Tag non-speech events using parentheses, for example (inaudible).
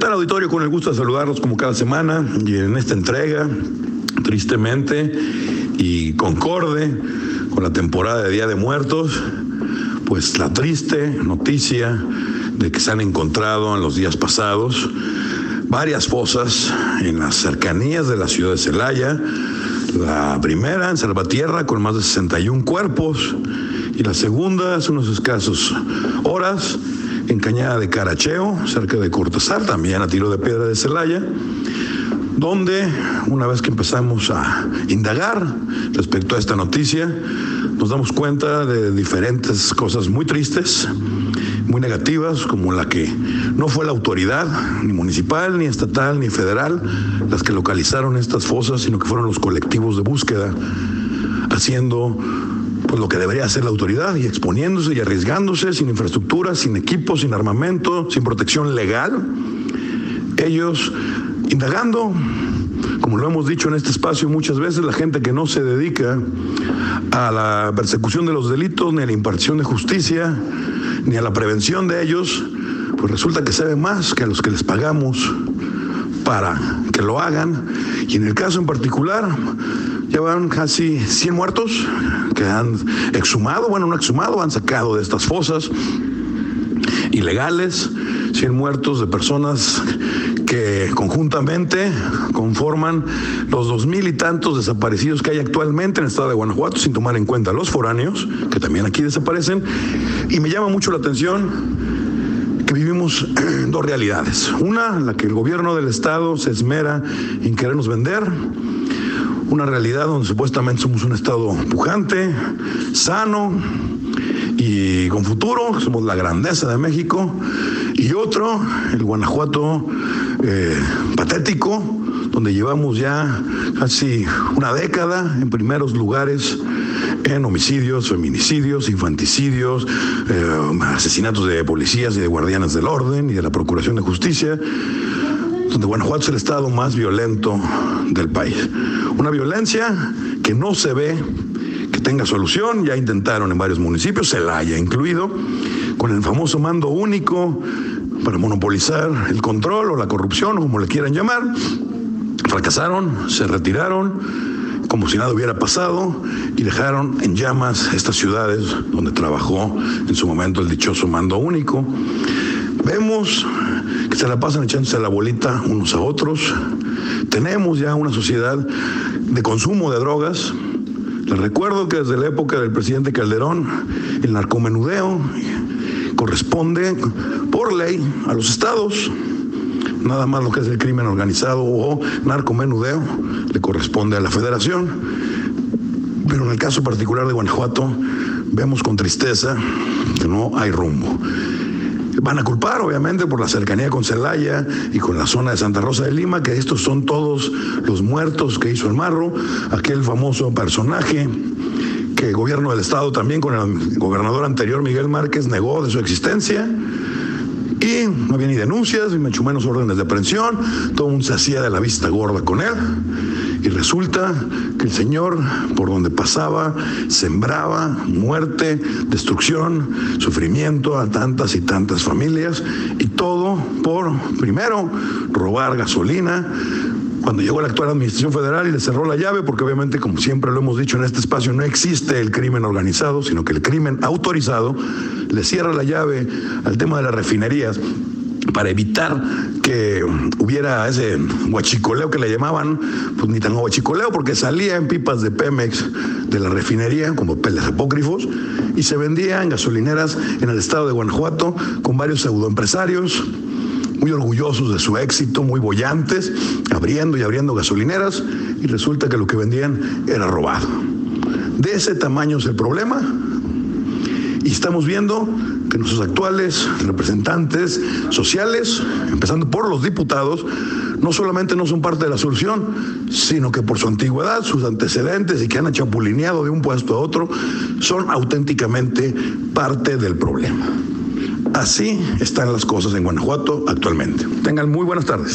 tal auditorio? Con el gusto de saludarlos como cada semana y en esta entrega, tristemente y concorde con la temporada de Día de Muertos, pues la triste noticia de que se han encontrado en los días pasados varias fosas en las cercanías de la ciudad de Celaya. La primera en Salvatierra con más de 61 cuerpos y la segunda hace unos escasos horas en Cañada de Caracheo, cerca de Cortázar, también a tiro de piedra de Celaya, donde una vez que empezamos a indagar respecto a esta noticia, nos damos cuenta de diferentes cosas muy tristes, muy negativas, como la que no fue la autoridad, ni municipal, ni estatal, ni federal, las que localizaron estas fosas, sino que fueron los colectivos de búsqueda, haciendo pues lo que debería hacer la autoridad y exponiéndose y arriesgándose sin infraestructura, sin equipo, sin armamento, sin protección legal. Ellos indagando, como lo hemos dicho en este espacio muchas veces, la gente que no se dedica a la persecución de los delitos, ni a la impartición de justicia, ni a la prevención de ellos, pues resulta que saben más que a los que les pagamos para que lo hagan. Y en el caso en particular, Llevan casi 100 muertos que han exhumado, bueno, no exhumado, han sacado de estas fosas ilegales, 100 muertos de personas que conjuntamente conforman los dos mil y tantos desaparecidos que hay actualmente en el estado de Guanajuato, sin tomar en cuenta los foráneos, que también aquí desaparecen. Y me llama mucho la atención que vivimos (clears throat) dos realidades. Una, la que el gobierno del estado se esmera en querernos vender una realidad donde supuestamente somos un Estado pujante, sano y con futuro, somos la grandeza de México, y otro, el Guanajuato eh, patético, donde llevamos ya casi una década en primeros lugares en homicidios, feminicidios, infanticidios, eh, asesinatos de policías y de guardianes del orden y de la Procuración de Justicia donde Guanajuato es el estado más violento del país. Una violencia que no se ve que tenga solución, ya intentaron en varios municipios, se la haya incluido, con el famoso mando único para monopolizar el control o la corrupción, o como le quieran llamar. Fracasaron, se retiraron como si nada hubiera pasado y dejaron en llamas estas ciudades donde trabajó en su momento el dichoso mando único. Vemos que se la pasan echándose la bolita unos a otros. Tenemos ya una sociedad de consumo de drogas. Les recuerdo que desde la época del presidente Calderón, el narcomenudeo corresponde por ley a los estados. Nada más lo que es el crimen organizado o narcomenudeo le corresponde a la federación. Pero en el caso particular de Guanajuato, vemos con tristeza que no hay rumbo. Van a culpar, obviamente, por la cercanía con Celaya y con la zona de Santa Rosa de Lima, que estos son todos los muertos que hizo el Marro, aquel famoso personaje que el gobierno del Estado también con el gobernador anterior, Miguel Márquez, negó de su existencia. Y no había ni denuncias, ni mucho menos órdenes de aprehensión. Todo mundo se hacía de la vista gorda con él. Y resulta que el Señor, por donde pasaba, sembraba muerte, destrucción, sufrimiento a tantas y tantas familias. Y todo por, primero, robar gasolina, cuando llegó la actual administración federal y le cerró la llave, porque obviamente, como siempre lo hemos dicho en este espacio, no existe el crimen organizado, sino que el crimen autorizado le cierra la llave al tema de las refinerías para evitar que hubiera ese guachicoleo que le llamaban, pues ni tan guachicoleo, porque salía en pipas de Pemex de la refinería, como peles apócrifos, y se vendía en gasolineras en el estado de Guanajuato con varios pseudoempresarios muy orgullosos de su éxito, muy bollantes, abriendo y abriendo gasolineras, y resulta que lo que vendían era robado. De ese tamaño es el problema, y estamos viendo que nuestros actuales representantes sociales, empezando por los diputados, no solamente no son parte de la solución, sino que por su antigüedad, sus antecedentes y que han achapulineado de un puesto a otro, son auténticamente parte del problema. Así están las cosas en Guanajuato actualmente. Tengan muy buenas tardes.